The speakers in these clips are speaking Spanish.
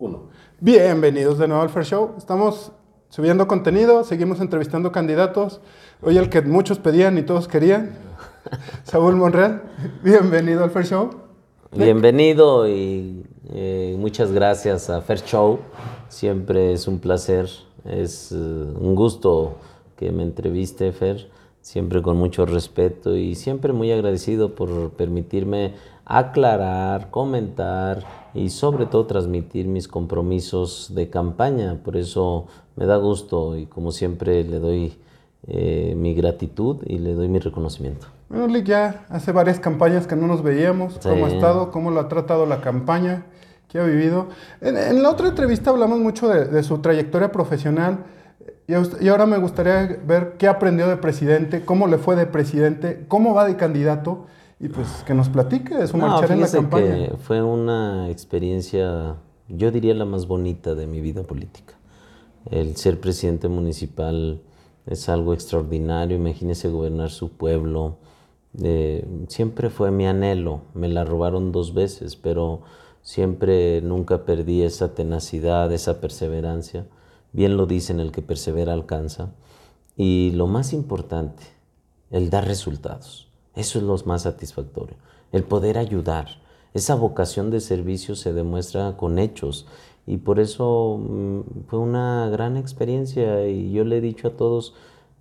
Uno. Bienvenidos de nuevo al Fair Show. Estamos subiendo contenido, seguimos entrevistando candidatos. Hoy el que muchos pedían y todos querían, Saúl Monreal. Bienvenido al Fair Show. Bienvenido y eh, muchas gracias a Fair Show. Siempre es un placer, es eh, un gusto que me entreviste, Fer. Siempre con mucho respeto y siempre muy agradecido por permitirme aclarar, comentar y sobre todo transmitir mis compromisos de campaña. Por eso me da gusto y como siempre le doy eh, mi gratitud y le doy mi reconocimiento. Bueno, Lick, ya hace varias campañas que no nos veíamos. ¿Cómo ha estado? ¿Cómo lo ha tratado la campaña? ¿Qué ha vivido? En, la otra entrevista hablamos mucho de, su trayectoria profesional y, y, ahora me gustaría ver qué aprendió de presidente, cómo le fue de presidente, cómo va de candidato y pues que nos platique de su marchar en la campaña. Que fue una experiencia, yo diría la más bonita de mi vida política. El ser presidente municipal es algo extraordinario, imagínese gobernar su pueblo. Eh, siempre fue mi anhelo, me la robaron dos veces, pero siempre nunca perdí esa tenacidad, esa perseverancia. Bien lo dicen, el que persevera alcanza. Y lo más importante, el dar resultados. Eso es lo más satisfactorio, el poder ayudar. Esa vocación de servicio se demuestra con hechos y por eso mm, fue una gran experiencia y yo le he dicho a todos,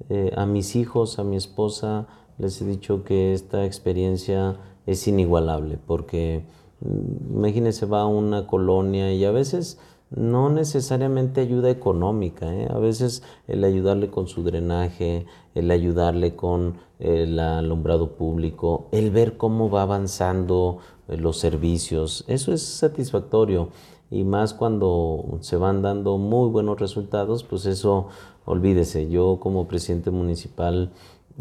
eh, a mis hijos, a mi esposa, les he dicho que esta experiencia es inigualable porque mm, imagínense va a una colonia y a veces no necesariamente ayuda económica, ¿eh? a veces el ayudarle con su drenaje, el ayudarle con el alumbrado público, el ver cómo va avanzando eh, los servicios, eso es satisfactorio y más cuando se van dando muy buenos resultados, pues eso olvídese, yo como presidente municipal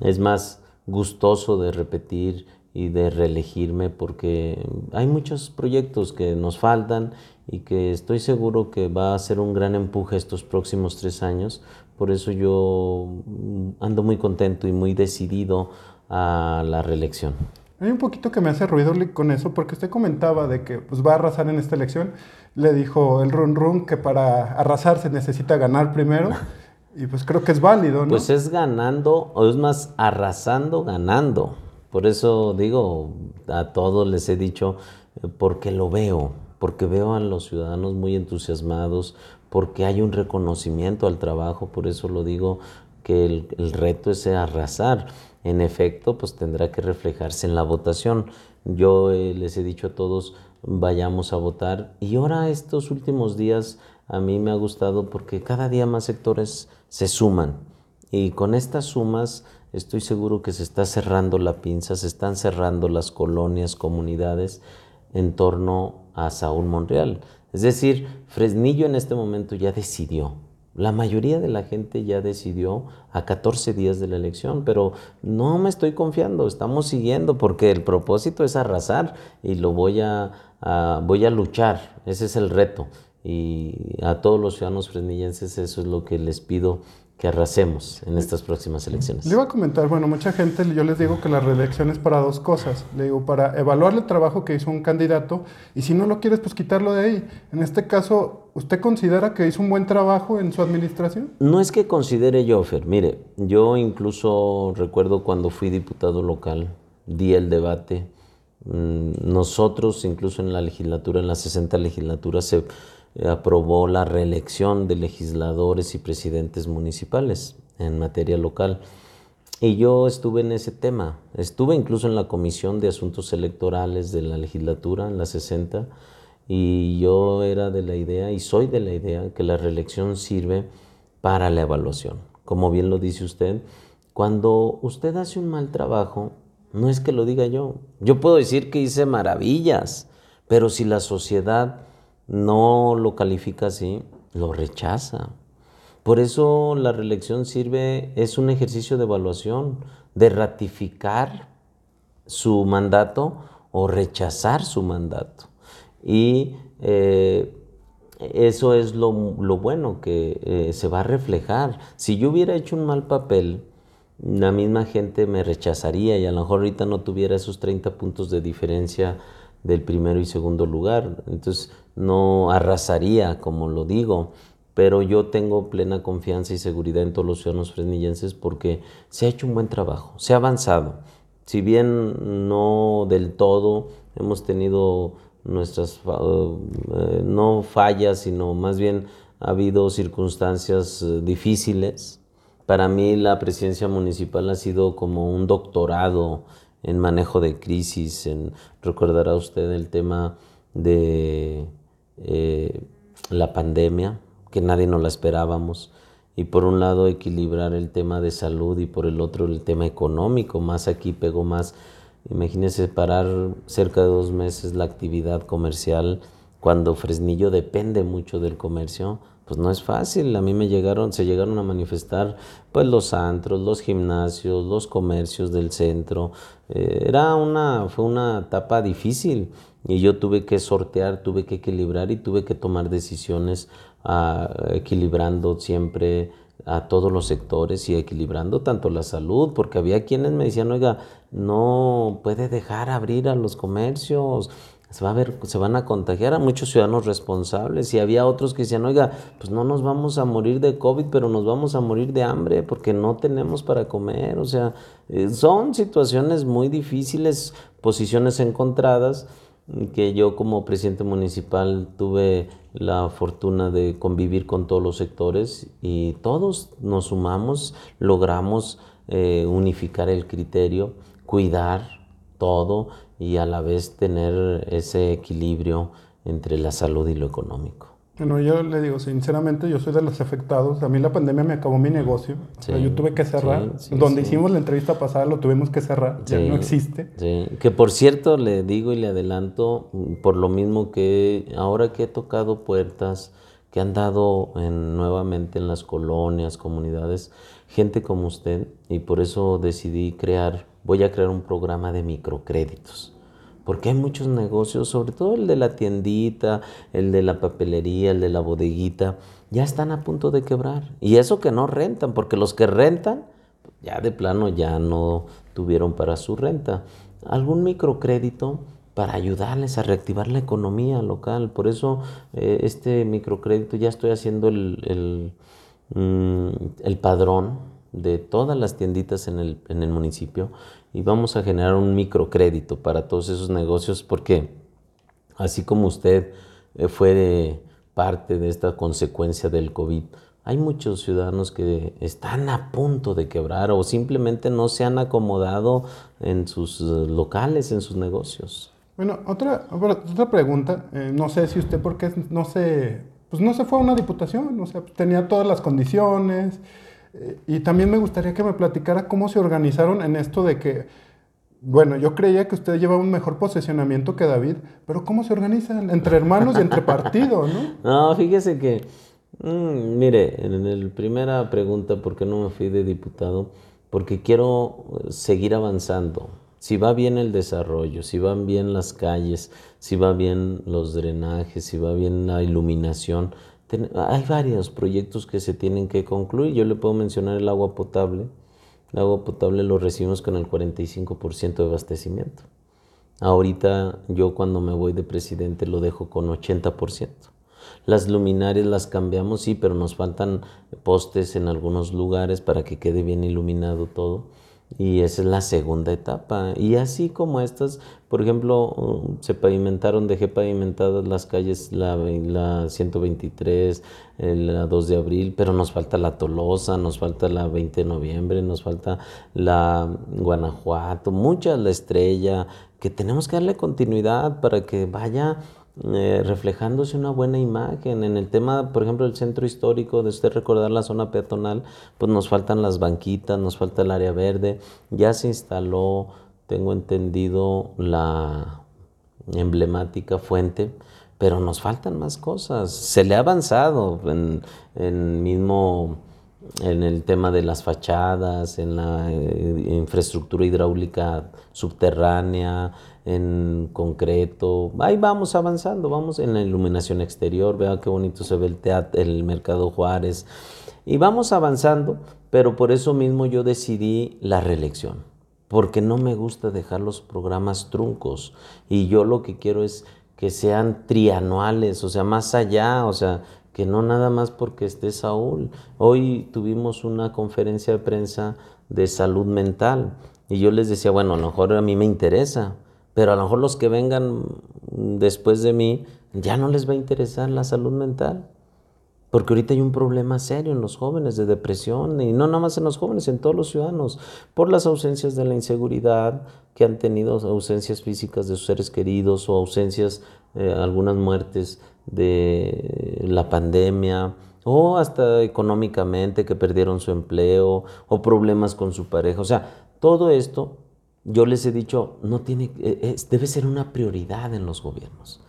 es más gustoso de repetir y de reelegirme porque hay muchos proyectos que nos faltan y que estoy seguro que va a ser un gran empuje estos próximos tres años. Por eso yo mm, ando muy contento y muy decidido a la reelección. Hay un poquito que me hace ruido con eso, porque usted comentaba de que pues, va a arrasar en esta elección. Le dijo el Run Run que para arrasar se necesita ganar primero. Y pues creo que es válido, ¿no? Pues es ganando, o es más, arrasando, ganando. Por eso digo, a todos les he dicho, eh, porque lo veo, porque veo a los ciudadanos muy entusiasmados, porque hay un reconocimiento al trabajo, por eso lo digo que el, reto es arrasar. En efecto, pues tendrá que reflejarse en la votación. Yo eh, les he dicho a todos, vayamos a votar. Y ahora estos últimos días a mí me ha gustado porque cada día más sectores se suman. Y con estas sumas estoy seguro que se está cerrando la pinza, se están cerrando las colonias, comunidades en torno a Saúl Monreal. Es decir, Fresnillo en este momento ya decidió. La mayoría de la gente ya decidió a 14 días de la elección, pero no me estoy confiando, estamos siguiendo porque el propósito es arrasar y lo voy a, voy a luchar, ese es el reto. Y a todos los ciudadanos fresnillenses eso es lo que les pido que arrasemos en estas próximas elecciones. Le iba a comentar, bueno, mucha gente, yo les digo que la reelección es para dos cosas. Le digo, para evaluar el trabajo que hizo un candidato y si no lo quieres, pues quitarlo de ahí. En este caso, ¿usted considera que hizo un buen trabajo en su administración? No es que considere yo, Fer. Mire, yo incluso recuerdo cuando fui diputado local, di el debate. Mm, nosotros, incluso en la legislatura, en la 60 legislatura, se aprobó la reelección de legisladores y presidentes municipales en materia local. Y yo estuve en ese tema, estuve incluso en la Comisión de Asuntos Electorales de la legislatura, en la 60, y yo era de la idea, y soy de la idea, que la reelección sirve para la evaluación. Como bien lo dice usted, cuando usted hace un mal trabajo, no es que lo diga yo, yo puedo decir que hice maravillas, pero si la sociedad no lo califica así, lo rechaza. Por eso la reelección sirve, es un ejercicio de evaluación, de ratificar su mandato o rechazar su mandato. Y eh, eso es lo, bueno que eh, se va a reflejar. Si yo hubiera hecho un mal papel, la misma gente me rechazaría y a lo mejor ahorita no tuviera esos 30 puntos de diferencia del primero y segundo lugar. Entonces, no arrasaría, como lo digo, pero yo tengo plena confianza y seguridad en todos los ciudadanos fresnillenses porque se ha hecho un buen trabajo, se ha avanzado. Si bien no del todo, hemos tenido nuestras, eh, no fallas, sino más bien ha habido circunstancias eh, difíciles. Para mí la presidencia municipal ha sido como un doctorado en manejo de crisis, en, recordará usted el tema de eh, la pandemia, que nadie nos la esperábamos, y por un lado equilibrar el tema de salud y por el otro el tema económico, más aquí pegó más, imagínese parar cerca de dos meses la actividad comercial cuando Fresnillo depende mucho del comercio, pues no es fácil. A mí me llegaron, se llegaron a manifestar pues los antros, los gimnasios, los comercios del centro. Eh, era una, fue una etapa difícil y yo tuve que sortear, tuve que equilibrar y tuve que tomar decisiones ah, equilibrando siempre a todos los sectores y equilibrando tanto la salud, porque había quienes me decían, oiga, no puede dejar abrir a los comercios, se, va a ver, se van a contagiar a muchos ciudadanos responsables y había otros que decían, oiga, pues no nos vamos a morir de COVID, pero nos vamos a morir de hambre porque no tenemos para comer. O sea, eh, son situaciones muy difíciles, posiciones encontradas que yo como presidente municipal tuve la fortuna de convivir con todos los sectores y todos nos sumamos, logramos eh, unificar el criterio, cuidar todo y a la vez tener ese equilibrio entre la salud y lo económico. Bueno, yo le digo, sinceramente, yo soy de los afectados. A mí la pandemia me acabó mi negocio. yo tuve que cerrar. Donde hicimos la entrevista pasada lo tuvimos que cerrar. Ya no existe. Que por cierto, le digo y le adelanto, por lo mismo que ahora que he tocado puertas, que han dado en, nuevamente en las colonias, comunidades, gente como usted, y por eso decidí crear, voy a crear un programa de microcréditos porque hay muchos negocios, sobre todo el de la tiendita, el de la papelería, el de la bodeguita, ya están a punto de quebrar. Y eso que no rentan, porque los que rentan, ya de plano ya no tuvieron para su renta. Algún microcrédito para ayudarles a reactivar la economía local. Por eso eh, este microcrédito ya estoy haciendo el, el, mm, el padrón de todas las tienditas en el, en el municipio y vamos a generar un microcrédito para todos esos negocios porque así como usted eh, fue parte de esta consecuencia del COVID, hay muchos ciudadanos que están a punto de quebrar o simplemente no se han acomodado en sus eh, locales, en sus negocios. Bueno, otra, otra pregunta, eh, no sé si usted porque no se, pues no se fue a una diputación, o sea, tenía todas las condiciones, y también me gustaría que me platicara cómo se organizaron en esto de que, bueno, yo creía que usted llevaba un mejor posicionamiento que David, pero ¿cómo se organizan entre hermanos y entre partidos, no? No, fíjese que, mm, mire, en la primera pregunta, ¿por qué no me fui de diputado? Porque quiero seguir avanzando. Si va bien el desarrollo, si van bien las calles, si va bien los drenajes, si va bien la iluminación, hay varios proyectos que se tienen que concluir. Yo le puedo mencionar el agua potable. El agua potable lo recibimos con el 45% de abastecimiento. Ahorita yo cuando me voy de presidente lo dejo con 80%. Las luminarias las cambiamos, sí, pero nos faltan postes en algunos lugares para que quede bien iluminado todo. Y esa es la segunda etapa. Y así como estas, por ejemplo, um, se pavimentaron, dejé pavimentadas las calles, la, la 123, la 2 de abril, pero nos falta la Tolosa, nos falta la 20 de noviembre, nos falta la Guanajuato, muchas, la Estrella, que tenemos que darle continuidad para que vaya eh, reflejándose una buena imagen. En el tema, por ejemplo, del centro histórico, de usted recordar la zona peatonal, pues nos faltan las banquitas, nos falta el área verde. Ya se instaló, tengo entendido, la emblemática fuente, pero nos faltan más cosas. Se le ha avanzado en, en mismo en el tema de las fachadas, en la eh, infraestructura hidráulica subterránea, en concreto. Ahí vamos avanzando, vamos en la iluminación exterior, vea qué bonito se ve el teatro, el Mercado Juárez. Y vamos avanzando, pero por eso mismo yo decidí la reelección. porque no me gusta dejar los programas truncos. Y yo lo que quiero es que sean trianuales, o sea, más allá, o sea, que no nada más porque esté Saúl. Hoy tuvimos una conferencia de prensa de salud mental y yo les decía, bueno, a lo mejor a mí me interesa, pero a lo mejor los que vengan después de mí ya no les va a interesar la salud mental. Porque ahorita hay un problema serio en los jóvenes de depresión, y no nada más en los jóvenes, en todos los ciudadanos, por las ausencias de la inseguridad, que han tenido ausencias físicas de sus seres queridos o ausencias, eh, algunas muertes de la pandemia, o hasta económicamente que perdieron su empleo, o problemas con su pareja. O sea, todo esto, yo les he dicho, no tiene, eh, debe ser una prioridad en los gobiernos.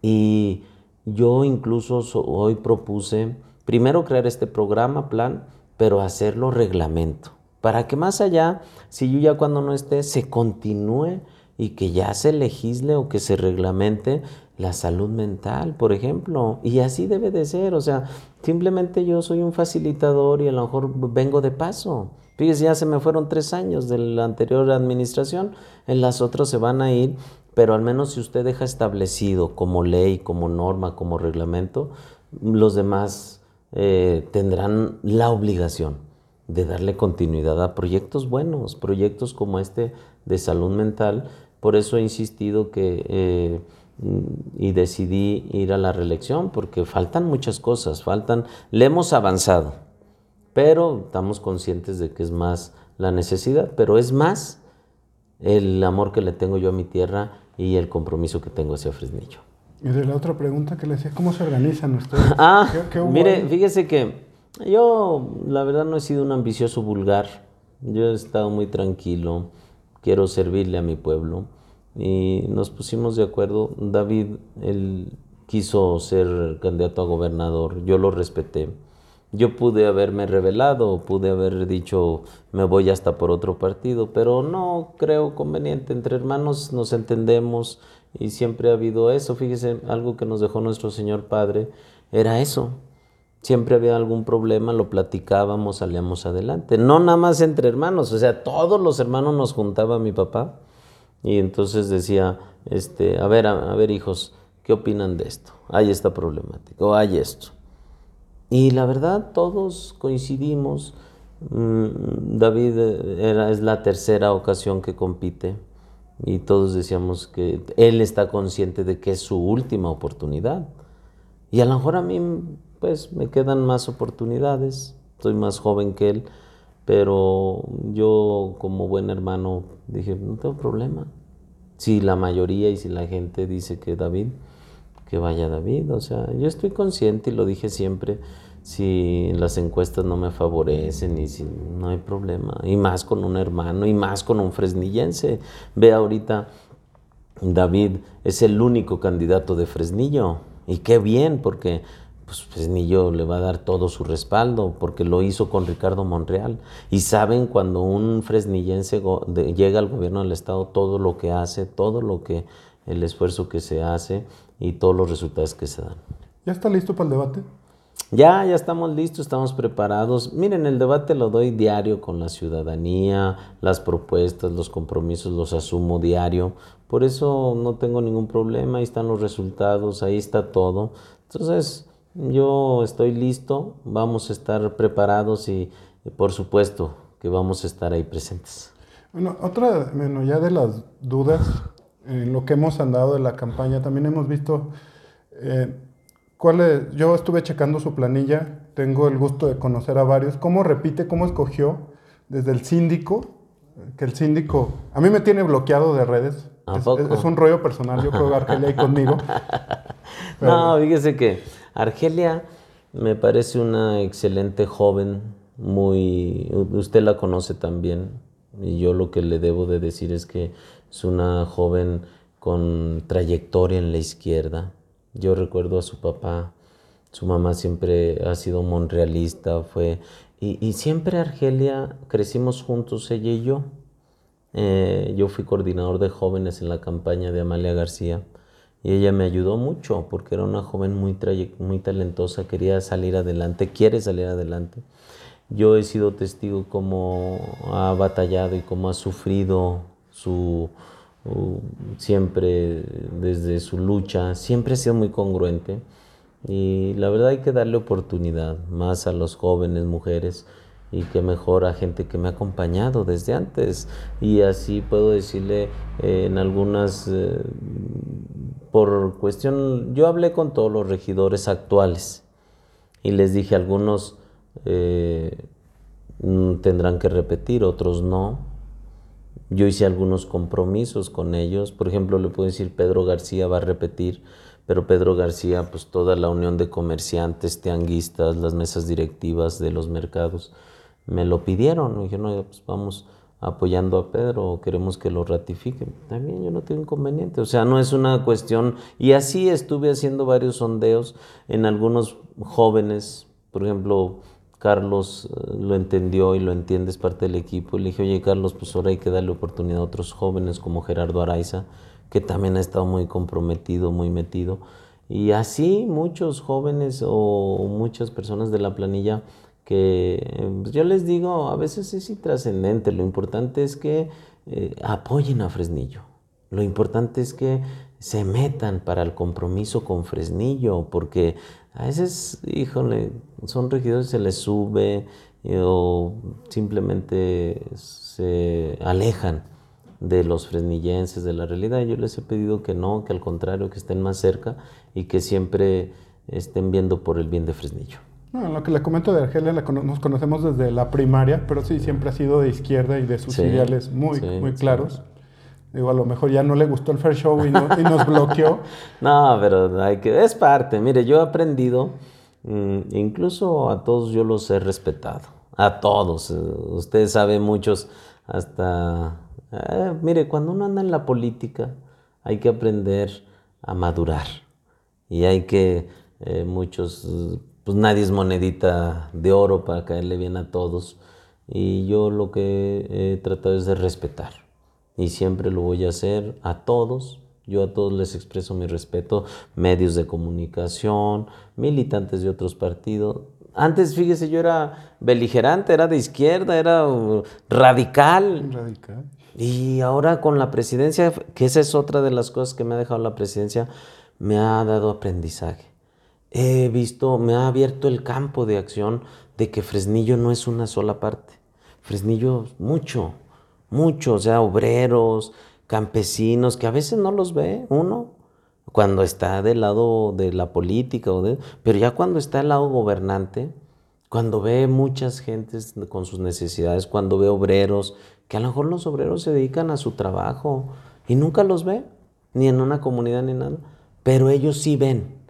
Y yo incluso hoy propuse primero crear este programa, plan, pero hacerlo reglamento, para que más allá, si yo ya cuando no esté, se continúe y que ya se legisle o que se reglamente la salud mental, por ejemplo. Y así debe de ser, o sea, simplemente yo soy un facilitador y a lo mejor vengo de paso. Fíjese, ya se me fueron tres años de la anterior administración, en las otras se van a ir pero al menos si usted deja establecido como ley, como norma, como reglamento, los demás eh, tendrán la obligación de darle continuidad a proyectos buenos, proyectos como este de salud mental. Por eso he insistido que eh, y decidí ir a la reelección, porque faltan muchas cosas, faltan, le hemos avanzado, pero estamos conscientes de que es más la necesidad, pero es más el amor que le tengo yo a mi tierra y el compromiso que tengo hacia Fresnillo. Y de la otra pregunta que le decía, ¿cómo se organizan ustedes? ah, mire, fíjese que yo la verdad no he sido un ambicioso vulgar, yo he estado muy tranquilo, quiero servirle a mi pueblo y nos pusimos de acuerdo, David, él quiso ser candidato a gobernador, yo lo respeté yo pude haberme revelado, pude haber dicho me voy hasta por otro partido, pero no creo conveniente. Entre hermanos nos entendemos y siempre ha habido eso. Fíjese, algo que nos dejó nuestro Señor Padre era eso. Siempre había algún problema, lo platicábamos, salíamos adelante. No nada más entre hermanos, o sea, todos los hermanos nos juntaba mi papá y entonces decía, este, a ver, a, ver hijos, ¿qué opinan de esto? Hay esta problemática o hay esto y la verdad, todos coincidimos. Mm, David eh, era, es la tercera ocasión que compite y todos decíamos que él está consciente de que es su última oportunidad. Y a lo mejor a mí, pues, me quedan más oportunidades. Soy más joven que él, pero yo como buen hermano dije, no tengo problema. Si la mayoría y si la gente dice que David, que vaya David. O sea, yo estoy consciente y lo dije siempre, si las encuestas no me favorecen y si no hay problema. Y más con un hermano y más con un fresnillense. Ve ahorita, David es el único candidato de Fresnillo. Y qué bien, porque pues, Fresnillo le va a dar todo su respaldo, porque lo hizo con Ricardo Monreal. Y saben cuando un fresnillense llega al gobierno del Estado, todo lo que hace, todo lo que, el esfuerzo que se hace y todos los resultados que se dan. ¿Ya está listo para el debate? Ya, ya estamos listos, estamos preparados. Miren, el debate lo doy diario con la ciudadanía, las propuestas, los compromisos los asumo diario. Por eso no tengo ningún problema, ahí están los resultados, ahí está todo. Entonces, yo estoy listo, vamos a estar preparados y, por supuesto que vamos a estar ahí presentes. Bueno, otra, bueno, ya de las dudas, en lo que hemos andado de la campaña, también hemos visto, eh, cuál yo estuve checando su planilla, tengo el gusto de conocer a varios, cómo repite, cómo escogió desde el síndico, que el síndico, a mí me tiene bloqueado de redes, es, un rollo personal, yo creo que Argelia ahí conmigo. No, fíjese que Argelia me parece una excelente joven, muy, usted la conoce también, y yo lo que le debo de decir es que es una joven con trayectoria en la izquierda. Yo recuerdo a su papá, su mamá siempre ha sido monrealista, fue... Y, siempre Argelia crecimos juntos, ella y yo. Eh, yo fui coordinador de jóvenes en la campaña de Amalia García y ella me ayudó mucho porque era una joven muy, muy talentosa, quería salir adelante, quiere salir adelante. yo he sido testigo cómo ha batallado y cómo ha sufrido su siempre desde su lucha, siempre ha sido muy congruente y la verdad hay que darle oportunidad más a los jóvenes, mujeres y que mejor a gente que me ha acompañado desde antes y así puedo decirle eh, en algunas eh, por cuestión yo hablé con todos los regidores actuales y les dije algunos eh, tendrán que repetir otros no yo hice algunos compromisos con ellos. Por ejemplo, le puedo decir Pedro García va a repetir, pero Pedro García, pues toda la unión de comerciantes, tianguistas, las mesas directivas de los mercados, me lo pidieron. Me dijeron, no, pues vamos apoyando a Pedro, queremos que lo ratifiquen. También yo no tengo inconveniente. O sea, no es una cuestión. Y así estuve haciendo varios sondeos en algunos jóvenes, por ejemplo, Carlos eh, lo entendió y lo entiende, es parte del equipo. Le dije, oye Carlos, pues ahora hay que darle oportunidad a otros jóvenes como Gerardo Araiza, que también ha estado muy comprometido, muy metido. Y así muchos jóvenes o muchas personas de la planilla que pues, yo les digo, a veces es intrascendente, lo importante es que eh, apoyen a Fresnillo. Lo importante es que se metan para el compromiso con Fresnillo, porque a veces, híjole, son regidores, se les sube eh, o simplemente se alejan de los fresnillenses, de la realidad. Yo les he pedido que no, que al contrario, que estén más cerca y que siempre estén viendo por el bien de Fresnillo. No, lo que le comento de Argelia, nos conocemos desde la primaria, pero sí, siempre ha sido de izquierda y de sus ideales muy, muy claros. Digo, a lo mejor ya no le gustó el Fair Show y, nos bloqueó. no, pero hay que, es parte. Mire, yo he aprendido, mm, incluso a todos yo los he respetado. A todos. Usted sabe muchos, hasta... Eh, mire, cuando uno anda en la política, hay que aprender a madurar. Y hay que, eh, muchos, pues nadie es monedita de oro para caerle bien a todos. Y yo lo que he tratado es de respetar y siempre lo voy a hacer a todos. Yo a todos les expreso mi respeto, medios de comunicación, militantes de otros partidos. Antes, fíjese, yo era beligerante, era de izquierda, era uh, radical. Radical. Y ahora con la presidencia, que esa es otra de las cosas que me ha dejado la presidencia, me ha dado aprendizaje. He visto, me ha abierto el campo de acción de que Fresnillo no es una sola parte. Fresnillo mucho muchos, o sea, obreros, campesinos, que a veces no los ve uno cuando está del lado de la política, o de, pero ya cuando está del lado gobernante, cuando ve muchas gentes con sus necesidades, cuando ve obreros, que a lo mejor los obreros se dedican a su trabajo y nunca los ve, ni en una comunidad ni nada, pero ellos sí ven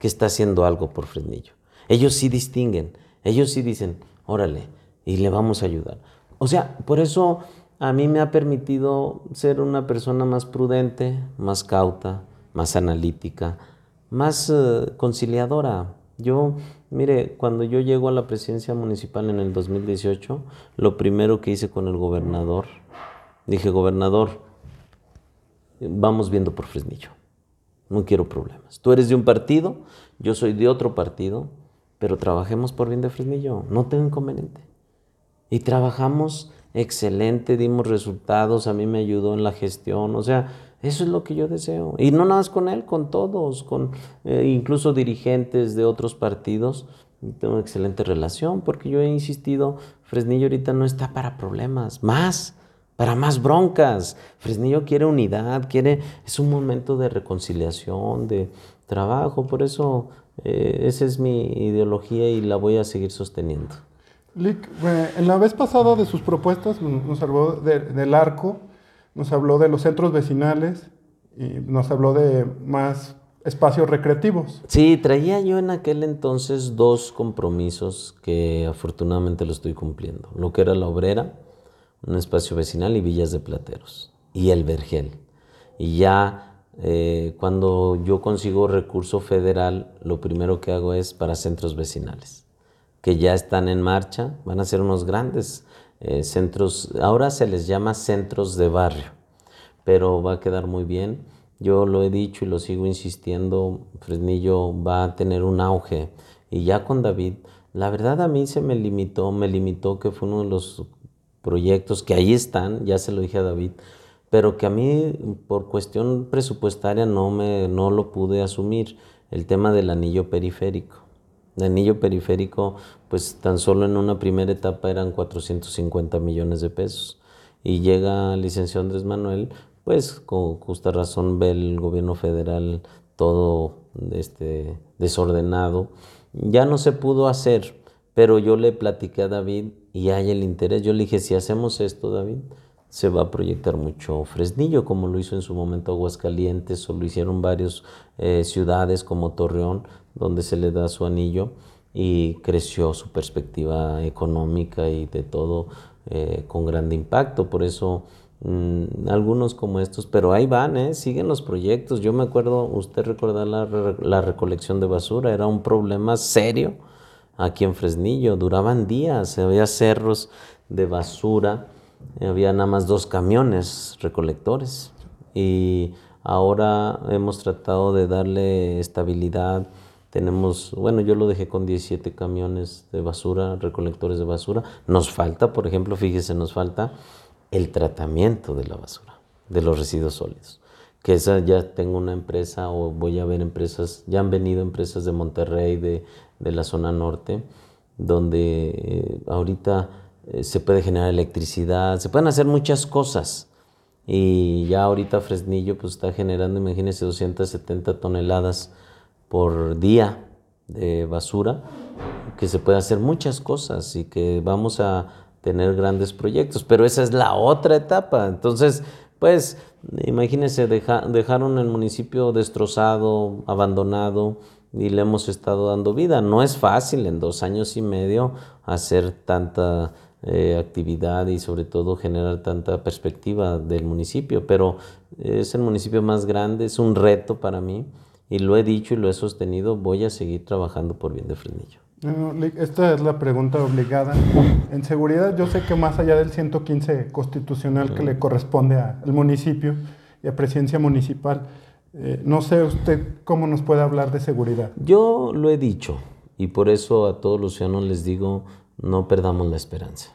que está haciendo algo por Fresnillo. Ellos sí distinguen, ellos sí dicen, órale, y le vamos a ayudar. O sea, por eso a mí me ha permitido ser una persona más prudente, más cauta, más analítica, más eh, conciliadora. Yo, mire, cuando yo llego a la presidencia municipal en el 2018, lo primero que hice con el gobernador, dije, gobernador, vamos viendo por Fresnillo, no quiero problemas. Tú eres de un partido, yo soy de otro partido, pero trabajemos por bien de Fresnillo, no tengo inconveniente. Y trabajamos excelente, dimos resultados, a mí me ayudó en la gestión, o sea, eso es lo que yo deseo. Y no nada más con él, con todos, con eh, incluso dirigentes de otros partidos. Tengo una excelente relación porque yo he insistido, Fresnillo ahorita no está para problemas, más, para más broncas. Fresnillo quiere unidad, quiere, es un momento de reconciliación, de trabajo, por eso eh, esa es mi ideología y la voy a seguir sosteniendo. Lick, en la vez pasada de sus propuestas nos habló del arco, nos habló de los centros vecinales y nos habló de más espacios recreativos. Sí, traía yo en aquel entonces dos compromisos que afortunadamente lo estoy cumpliendo. Lo que era la obrera, un espacio vecinal y villas de plateros. Y el vergel. Y ya eh, cuando yo consigo recurso federal, lo primero que hago es para centros vecinales que ya están en marcha. Van a ser unos grandes eh, centros, ahora se les llama centros de barrio, pero va a quedar muy bien. Yo lo he dicho y lo sigo insistiendo, Fresnillo va a tener un auge y ya con David La verdad a mí se me limitó, me limitó que fue uno de los proyectos que ahí están, ya se lo dije a David, pero que a mí por cuestión presupuestaria no, me, no lo pude asumir, el tema del anillo periférico. El anillo periférico, pues tan solo en una primera etapa eran 450 millones de pesos. Y llega el licenciado Andrés Manuel, pues con justa razón ve el gobierno federal todo este, desordenado. Ya no se pudo hacer, pero yo le platiqué a David y hay el interés. Yo le dije, si hacemos esto, David, se va a proyectar mucho Fresnillo, como lo hizo en su momento Aguascalientes, o lo hicieron varias eh, ciudades como Torreón, donde se le da su anillo y creció su perspectiva económica y de todo eh, con grande impacto. Por eso mm, algunos como estos, pero ahí van, ¿eh? siguen los proyectos. Yo me acuerdo, usted recuerda la, la recolección de basura, era un problema serio aquí en Fresnillo, duraban días, había cerros de basura había nada más dos camiones recolectores y ahora hemos tratado de darle estabilidad. Tenemos, bueno, yo lo dejé con 17 camiones de basura, recolectores de basura. Nos falta, por ejemplo, fíjese, nos falta el tratamiento de la basura, de los residuos sólidos. Que esa ya tengo una empresa o voy a ver empresas, ya han venido empresas de Monterrey, de, de la zona norte, donde eh, ahorita eh, se puede generar electricidad, se pueden hacer muchas cosas. Y ya ahorita Fresnillo pues está generando, imagínense, 270 toneladas por día de basura, que se puede hacer muchas cosas y que vamos a tener grandes proyectos. Pero esa es la otra etapa. Entonces, pues imagínense, dejaron el municipio destrozado, abandonado y le hemos estado dando vida. No es fácil en dos años y medio hacer tanta eh, actividad y sobre todo generar tanta perspectiva del municipio, pero es el municipio más grande, es un reto para mí y lo he dicho y lo he sostenido, voy a seguir trabajando por bien de Frenillo. esta es la pregunta obligada. En seguridad, yo sé que más allá del 115 constitucional que le corresponde al municipio y a presidencia municipal, eh, no sé usted cómo nos puede hablar de seguridad. Yo lo he dicho y por eso a todos los ciudadanos les digo, no perdamos la esperanza.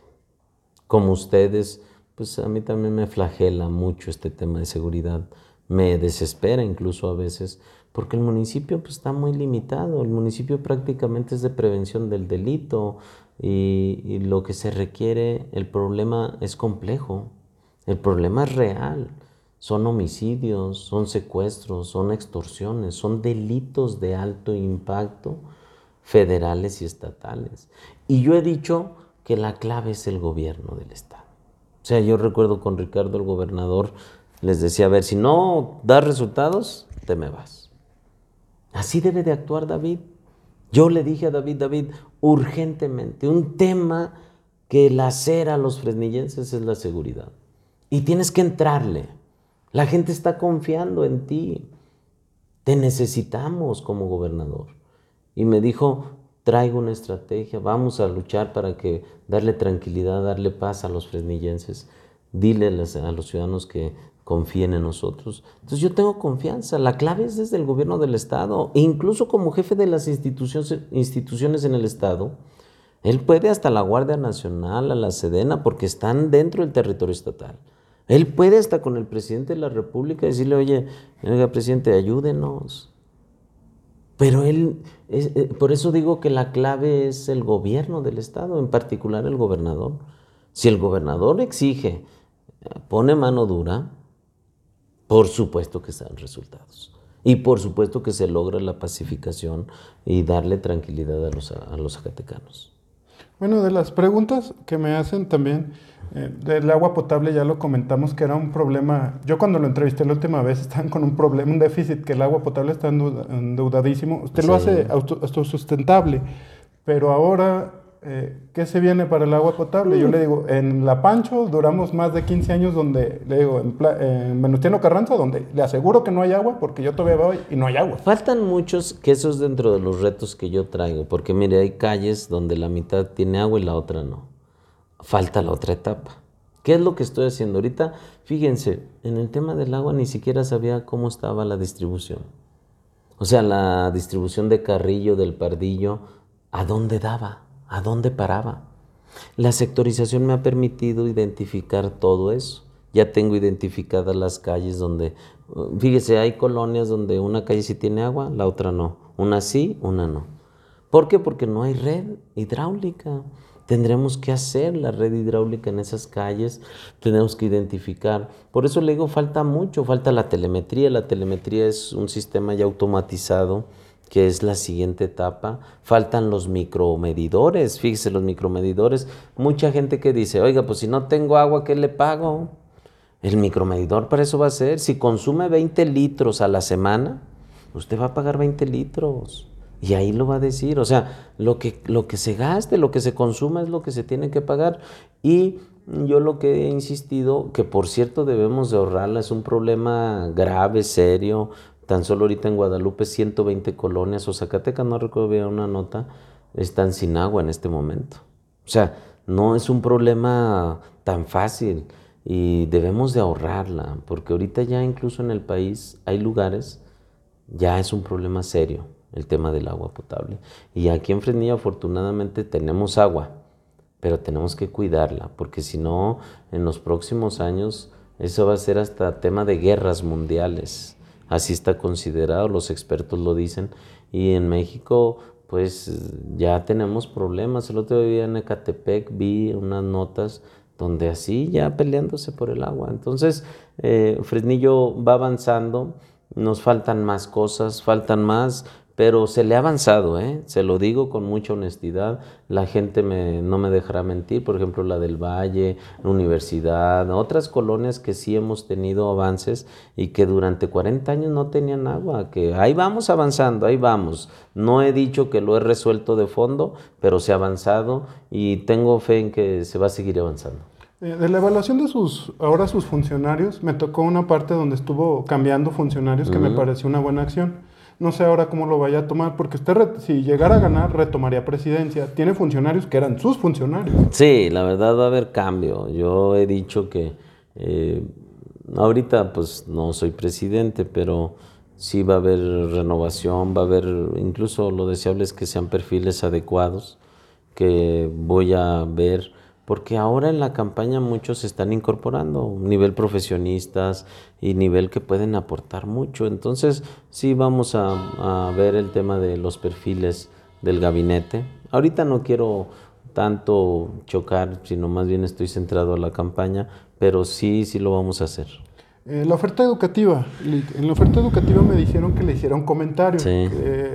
Como ustedes, pues a mí también me flagela mucho este tema de seguridad, me desespera incluso a veces, porque el municipio pues, está muy limitado, el municipio prácticamente es de prevención del delito y, y lo que se requiere, el problema es complejo, el problema es real son homicidios, son secuestros, son extorsiones, son delitos de alto impacto federales y estatales. Y yo he dicho que la clave es el gobierno del Estado. O sea, yo recuerdo con Ricardo el gobernador, les decía, a ver, si no das resultados, te me vas. Así debe de actuar David. Yo le dije a David, David, urgentemente, un tema que lacera a los fresnillenses es la seguridad. Y tienes que entrarle. La gente está confiando en ti. Te necesitamos como gobernador. Y me dijo, traigo una estrategia, vamos a luchar para que darle tranquilidad, darle paz a los fresnillenses. Dile a los ciudadanos que confíen en nosotros. Entonces yo tengo confianza. La clave es desde el gobierno del Estado. E incluso como jefe de las instituciones, instituciones en el Estado, él puede hasta la Guardia Nacional, a la Sedena, porque están dentro del territorio estatal. Él puede hasta con el presidente de la República decirle, oye, oiga, presidente, ayúdenos. Pero él, eh, por eso digo que la clave es el gobierno del Estado, en particular el gobernador. Si el gobernador exige, pone mano dura, por supuesto que están resultados. Y por supuesto que se logra la pacificación y darle tranquilidad a los, a. Bueno, de las preguntas que me hacen también eh, del agua potable ya lo comentamos que era un problema. Yo cuando lo entrevisté la última vez estaban con un problema, un déficit, que el agua potable está endeudadísimo. Usted lo hace autosustentable, pero ahora eh, ¿qué se viene para el agua potable? Yo le digo, en La Pancho duramos más de 15 años donde, le digo, en, en Venustiano Carranza, donde le aseguro que no hay agua porque yo todavía voy y no hay agua. Faltan muchos, que eso es dentro de los retos que yo traigo, porque mire, hay calles donde la mitad tiene agua y la otra no. Falta la otra etapa. ¿Qué es lo que estoy haciendo ahorita? Fíjense, en el tema del agua ni siquiera sabía cómo estaba la distribución. O sea, la distribución de Carrillo, del Pardillo, ¿a dónde daba? ¿A dónde paraba? La sectorización me ha permitido identificar todo eso. Ya tengo identificadas las calles donde, fíjese, hay colonias donde una calle sí tiene agua, la otra no. Una sí, una no. ¿Por qué? Porque no hay red hidráulica. Tendremos que hacer la red hidráulica en esas calles, tenemos que identificar. Por eso le digo, falta mucho, falta la telemetría. La telemetría es un sistema ya automatizado que es la siguiente etapa. Faltan los micromedidores, fíjese los micromedidores. Mucha gente que dice, oiga, pues si no tengo agua, ¿qué le pago? El micromedidor para eso va a ser. Si consume 20 litros a la semana, usted va a pagar 20 litros. Y ahí lo va a decir. O sea, lo que, lo que se gaste, lo que se consuma es lo que se tiene que pagar. Y yo lo que he insistido, que por cierto debemos de ahorrarla, es un problema grave, serio. Tan solo ahorita en Guadalupe 120 colonias o Zacatecas, no recuerdo bien una nota, están sin agua en este momento. O sea, no es un problema tan fácil y debemos de ahorrarla, porque ahorita ya incluso en el país hay lugares, ya es un problema serio el tema del agua potable. Y aquí en Fresnillo afortunadamente tenemos agua, pero tenemos que cuidarla, porque si no, en los próximos años eso va a ser hasta tema de guerras mundiales. Así está considerado, los expertos lo dicen. Y en México, pues ya tenemos problemas. El otro día en Ecatepec vi unas notas donde así ya peleándose por el agua. Entonces, eh, Fresnillo va avanzando, nos faltan más cosas, faltan más, pero se le ha avanzado, ¿eh? se lo digo con mucha honestidad, la gente me, no me dejará mentir, por ejemplo la del Valle, la Universidad, otras colonias que sí hemos tenido avances y que durante 40 años no tenían agua, que ahí vamos avanzando, ahí vamos. No he dicho que lo he resuelto de fondo, pero se ha avanzado y tengo fe en que se va a seguir avanzando. Eh, de la evaluación de sus, ahora sus funcionarios, me tocó una parte donde estuvo cambiando funcionarios que me pareció una buena acción no sé ahora cómo lo vaya a tomar, porque usted si llegara a ganar retomaría presidencia. Tiene funcionarios que eran sus funcionarios. Sí, la verdad va a haber cambio. Yo he dicho que eh, ahorita pues no soy presidente, pero sí va a haber renovación, va a haber, incluso lo deseable es que sean perfiles adecuados, que voy a ver porque ahora en la campaña muchos se están incorporando, nivel profesionistas y nivel que pueden aportar mucho. Entonces sí vamos a, ver el tema de los perfiles del gabinete. Ahorita no quiero tanto chocar, sino más bien estoy centrado a la campaña, pero sí, sí lo vamos a hacer. Eh, la oferta educativa. En la oferta educativa me dijeron que le hiciera un comentario.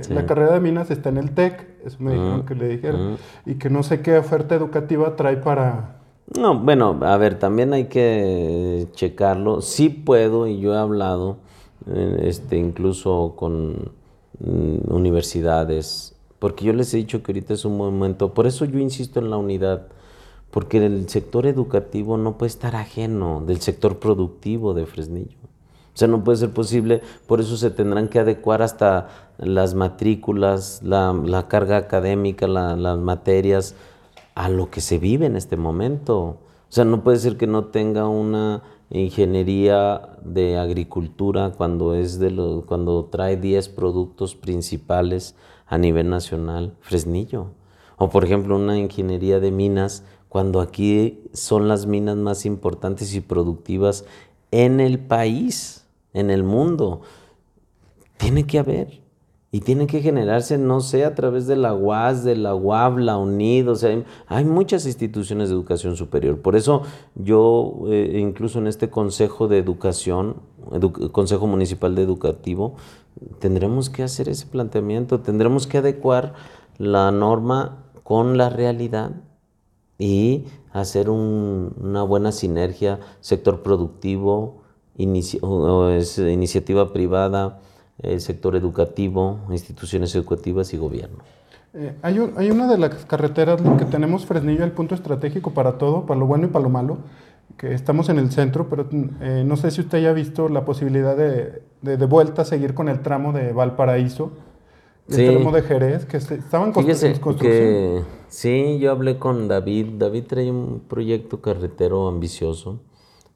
La carrera de minas está en el TEC, eso me dijeron que le dijeron. Y que no sé qué oferta educativa trae para... No, bueno, a ver, también hay que checarlo. Sí puedo, y yo he hablado, eh, este, incluso con mm, universidades, porque yo les he dicho que ahorita es un momento, por eso yo insisto en la unidad porque el sector educativo no puede estar ajeno del sector productivo de Fresnillo. O sea, no puede ser posible, por eso se tendrán que adecuar hasta las matrículas, la, carga académica, las materias a lo que se vive en este momento. O sea, no puede ser que no tenga una ingeniería de agricultura cuando, es de lo, cuando trae 10 productos principales a nivel nacional, Fresnillo. O por ejemplo, una ingeniería de minas cuando aquí son las minas más importantes y productivas en el país, en el mundo. Tiene que haber. Y tiene que generarse, no sé, a través de la UAS, de la UAB, la UNID, o sea, hay, muchas instituciones de educación superior. Por eso yo, eh, incluso en este Consejo de Educación, Consejo Municipal de Educativo, tendremos que hacer ese planteamiento, tendremos que adecuar la norma con la realidad y hacer una buena sinergia, sector productivo, iniciativa privada, el sector educativo, instituciones educativas y gobierno. Eh, hay, hay, una de las carreteras que tenemos Fresnillo, el punto estratégico para todo, para lo bueno y para lo malo, que estamos en el centro, pero eh, no sé si usted haya visto la posibilidad de, de, de vuelta seguir con el tramo de Valparaíso el de Jerez, que estaban en construcción. sí, yo hablé con David. David trae un proyecto carretero ambicioso,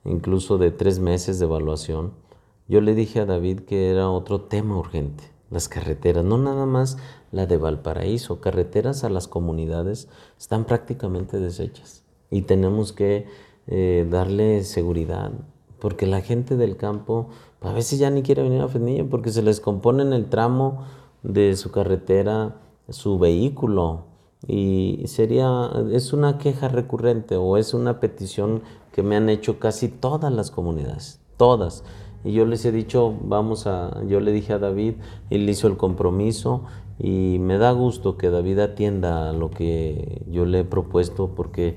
incluso de tres meses de evaluación. Yo le dije a David que era otro tema urgente, las carreteras, no nada más la de Valparaíso, carreteras a las comunidades están prácticamente deshechas y tenemos que eh, darle seguridad, porque la gente del campo a veces ya ni quiere venir a Fresnillo porque se les compone en el tramo de su carretera su vehículo y sería, es una queja recurrente o es una petición que me han hecho casi todas las comunidades, todas. Y yo les he dicho, vamos a, yo le dije a David, él hizo el compromiso y me da gusto que David atienda a lo que yo le he propuesto porque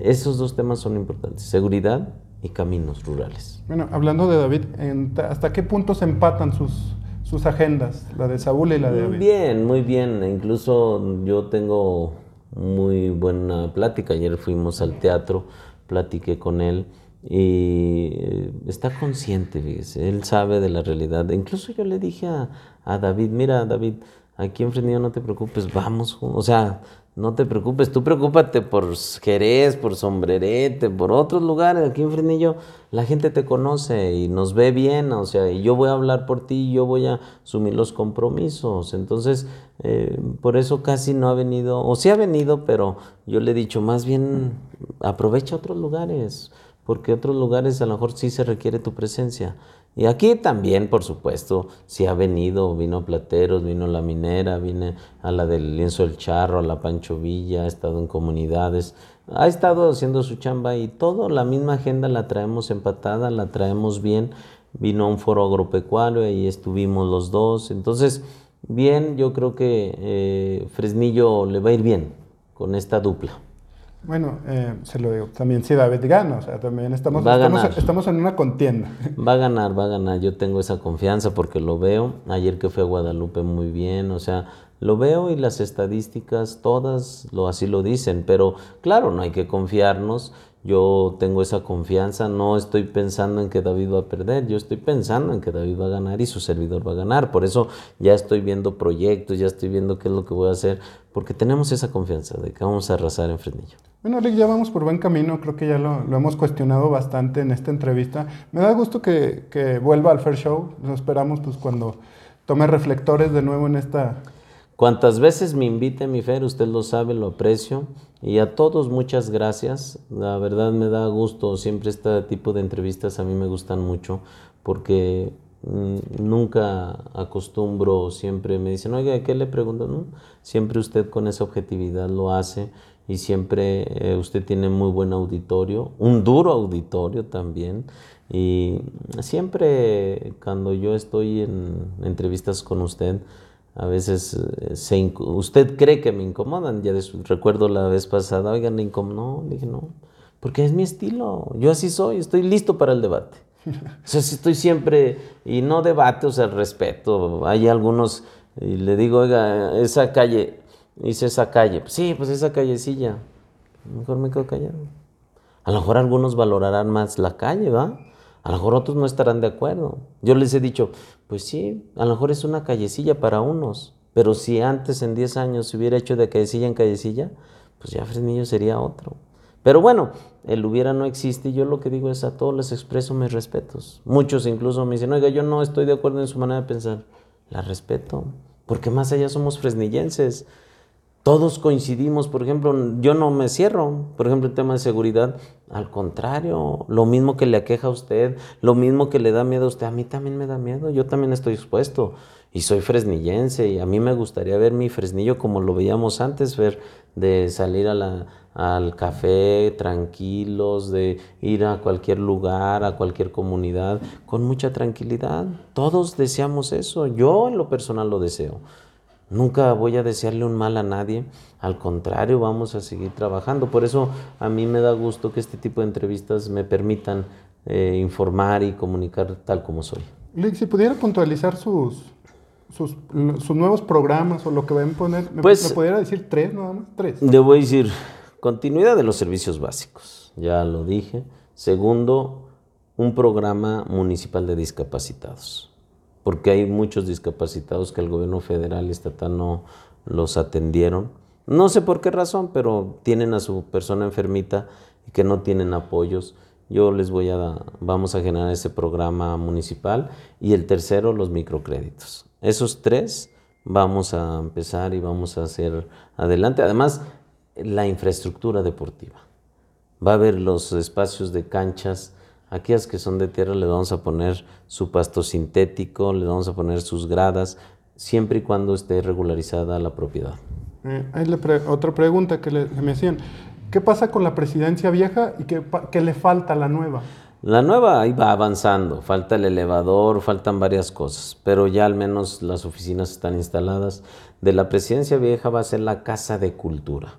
esos dos temas son importantes, seguridad y caminos rurales. Bueno, hablando de David, ¿hasta qué punto se empatan sus, sus agendas, la de Saúl y la de David? Bien, muy bien. Incluso yo tengo muy buena plática. Ayer fuimos al teatro, platiqué con él y eh, está consciente, fíjese, él sabe de la realidad. Incluso yo le dije a, a David, mira David, aquí en Fresnillo no te preocupes, vamos, o sea, no te preocupes, tú preocúpate por Jerez, por Sombrerete, por otros lugares. Aquí en Frenillo la gente te conoce y nos ve bien, o sea, y yo voy a hablar por ti, yo voy a asumir los compromisos. Entonces, eh, por eso casi no ha venido, o sí ha venido, pero yo le he dicho, más bien aprovecha otros lugares, porque otros lugares a lo mejor sí se requiere tu presencia. Y aquí también, por supuesto, si ha venido, vino Plateros, vino La Minera, vine a la del Lienzo del Charro, a la Pancho Villa, ha estado en comunidades, ha estado haciendo su chamba y todo, la misma agenda la traemos empatada, la traemos bien. Vino a un foro agropecuario y estuvimos los dos. Entonces, bien, yo creo que eh, Fresnillo le va a ir bien con esta dupla. Bueno, eh, se lo digo, también si David gana, o sea, también estamos, estamos, estamos, en una contienda. Va a ganar, va a ganar, yo tengo esa confianza porque lo veo, ayer que fue a Guadalupe muy bien, o sea, lo veo y las estadísticas todas lo, así lo dicen, pero claro, no hay que confiarnos, yo tengo esa confianza, no estoy pensando en que David va a perder, yo estoy pensando en que David va a ganar y su servidor va a ganar. Por eso ya estoy viendo proyectos, ya estoy viendo qué es lo que voy a hacer, porque tenemos esa confianza de que vamos a arrasar en Fresnillo. Bueno, Rick, ya vamos por buen camino, creo que ya lo, hemos cuestionado bastante en esta entrevista. Me da gusto que, que vuelva al Fair Show, nos esperamos pues cuando tome reflectores de nuevo en esta Cuantas veces me invite, mi Fer, usted lo sabe, lo aprecio. Y a todos muchas gracias. La verdad me da gusto, siempre este tipo de entrevistas a mí me gustan mucho porque mm, nunca acostumbro, siempre me dicen, oiga, ¿qué le pregunto? No, siempre usted con esa objetividad lo hace y siempre eh, usted tiene muy buen auditorio, un duro auditorio también. Y siempre cuando yo estoy en entrevistas con usted, a veces eh, se usted cree que me incomodan. Ya recuerdo la vez pasada, oigan, me No, dije no, porque es mi estilo. Yo así soy, estoy listo para el debate. O sea, estoy siempre, y no debate, o sea, respeto. Hay algunos, y le digo, oiga, esa calle, hice esa calle. sí, pues esa callecilla. Mejor me quedo callado. A lo mejor algunos valorarán más la calle, ¿va? A lo mejor otros no estarán de acuerdo. Yo les he dicho, pues sí, a lo mejor es una callecilla para unos, pero si antes en 10 años se hubiera hecho de callecilla en callecilla, pues ya Fresnillo sería otro. Pero bueno, el hubiera no existe y yo lo que digo es a todos les expreso mis respetos. Muchos incluso me dicen, oiga, yo no estoy de acuerdo en su manera de pensar. La respeto, porque más allá somos fresnillenses. Todos coincidimos, por ejemplo, yo no me cierro, por ejemplo, el tema de seguridad, al contrario, lo mismo que le aqueja a usted, lo mismo que le da miedo a usted, a mí también me da miedo, yo también estoy expuesto y soy fresnillense y a mí me gustaría ver mi fresnillo como lo veíamos antes, ver de salir al café tranquilos, de ir a cualquier lugar, a cualquier comunidad con mucha tranquilidad. Todos deseamos eso, yo en lo personal lo deseo. Nunca voy a desearle un mal a nadie, al contrario, vamos a seguir trabajando. Por eso a mí me da gusto que este tipo de entrevistas me permitan eh, informar y comunicar tal como soy. Lick, si pudiera puntualizar sus, sus, nuevos programas o lo que van a poner, ¿me, pues, ¿me pudiera decir tres nada más? Tres. Le voy a decir, continuidad de los servicios básicos, ya lo dije. Segundo, un programa municipal de discapacitados porque hay muchos discapacitados que el gobierno federal y estatal no los atendieron. No sé por qué razón, pero tienen a su persona enfermita y que no tienen apoyos. yo les voy a, vamos a generar ese programa municipal y el tercero, los microcréditos. Esos tres vamos a empezar y vamos a hacer adelante. Además, la infraestructura deportiva. Va a haber los espacios de canchas. Aquellas que son de tierra le vamos a poner su pasto sintético, le vamos a poner sus gradas, siempre y cuando esté regularizada la propiedad. Eh, otra pregunta que, le, me hacían. ¿Qué pasa con la presidencia vieja y qué, qué, le falta a la nueva? La nueva ahí va avanzando, falta el elevador, faltan varias cosas, pero ya al menos las oficinas están instaladas. De la presidencia vieja va a ser la casa de cultura.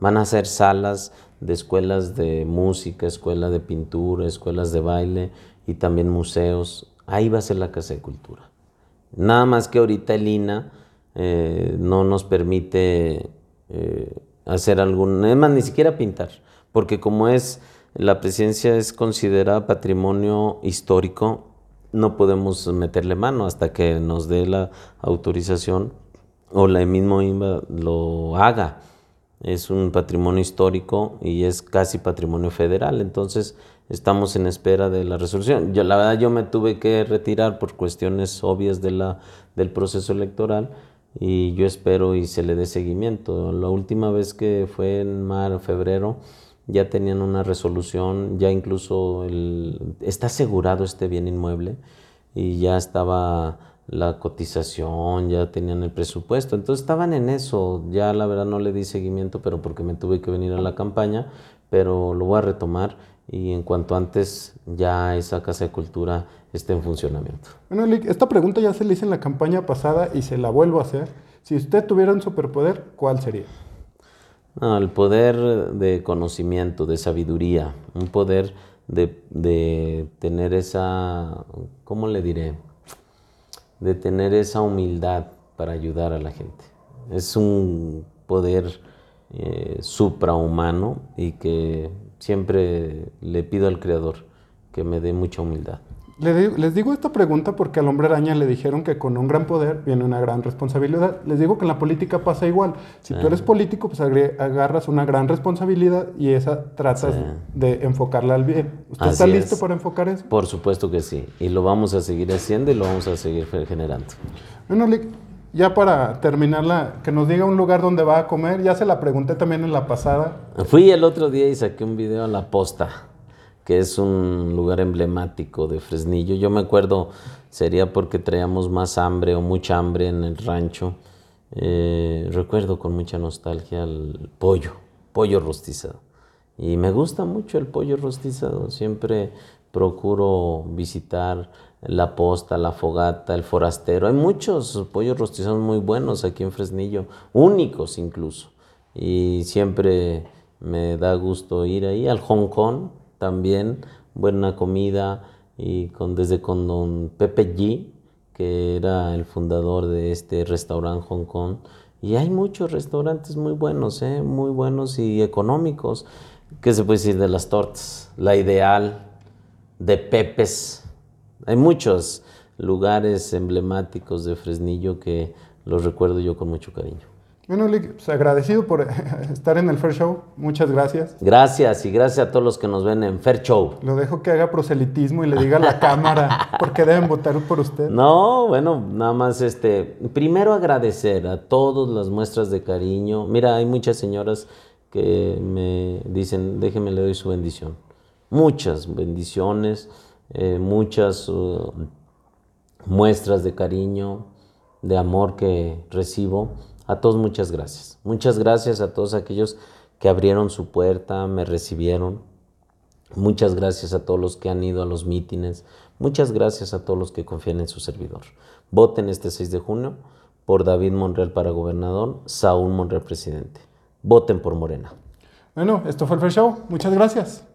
Van a ser salas de escuelas de música, escuela de pintura, escuelas de baile y también museos. Ahí va a ser la casa de cultura. Nada más que ahorita el INA eh, no nos permite eh, hacer algún, es más, ni siquiera pintar, porque como es, la presidencia es considerada patrimonio histórico, no podemos meterle mano hasta que nos dé la autorización o la mismo INBA lo haga. Es un patrimonio histórico y es casi patrimonio federal, entonces estamos en espera de la resolución. Yo la verdad yo me tuve que retirar por cuestiones obvias de la, del proceso electoral y yo espero y se le dé seguimiento. La última vez que fue en mar, febrero, ya tenían una resolución, ya incluso el, está asegurado este bien inmueble y ya estaba la cotización, ya tenían el presupuesto, entonces estaban en eso, ya la verdad no le di seguimiento, pero porque me tuve que venir a la campaña, pero lo voy a retomar y en cuanto antes ya esa casa de cultura esté en funcionamiento. Bueno, esta pregunta ya se le hice en la campaña pasada y se la vuelvo a hacer. Si usted tuviera un superpoder, ¿cuál sería? el poder de conocimiento, de sabiduría, un poder de, de tener esa, ¿cómo le diré? De tener esa humildad para ayudar a la gente. Es un poder eh, suprahumano y que siempre le pido al Creador que me dé mucha humildad. Les digo esta pregunta porque al hombre araña le dijeron que con un gran poder viene una gran responsabilidad. Les digo que en la política pasa igual. Si tú eres político, pues agarras una gran responsabilidad y esa tratas de enfocarla al bien. ¿Usted está listo para enfocar eso? Por supuesto que sí. Y lo vamos a seguir haciendo y lo vamos a seguir generando. Bueno, Lick, ya para terminarla, que nos diga un lugar donde va a comer. Ya se la pregunté también en la pasada. Fui el otro día y saqué un video a la posta que es un lugar emblemático de Fresnillo. Yo me acuerdo, sería porque traíamos más hambre o mucha hambre en el rancho. Eh, recuerdo con mucha nostalgia el pollo, pollo rostizado. Y me gusta mucho el pollo rostizado. Siempre procuro visitar la posta, la fogata, el forastero. Hay muchos pollos rostizados muy buenos aquí en Fresnillo, únicos incluso. Y siempre me da gusto ir ahí al Hong Kong también, buena comida y con, desde con don Pepe G, que era el fundador de este restaurante Hong Kong. Y hay muchos restaurantes muy buenos, ¿eh? muy buenos y económicos. ¿Qué se puede decir de las tortas? La ideal, de Pepes. Hay muchos lugares emblemáticos de Fresnillo que los recuerdo yo con mucho cariño. Bueno, pues agradecido por estar en el Fair Show. Muchas gracias. Gracias y gracias a todos los que nos ven en Fair Show. Lo dejo que haga proselitismo y le diga a la cámara porque deben votar por usted. No, bueno, nada más este, primero agradecer a todas las muestras de cariño. Mira, hay muchas señoras que me dicen, déjeme le doy su bendición. Muchas bendiciones, eh, muchas uh, muestras de cariño, de amor que recibo a todos muchas gracias. Muchas gracias a todos aquellos que abrieron su puerta, me recibieron. Muchas gracias a todos los que han ido a los mítines. Muchas gracias a todos los que confían en su servidor. Voten este 6 de junio por David Monreal para gobernador, Saúl Monreal presidente. Voten por Morena. Bueno, esto fue el Fair Show. Muchas gracias.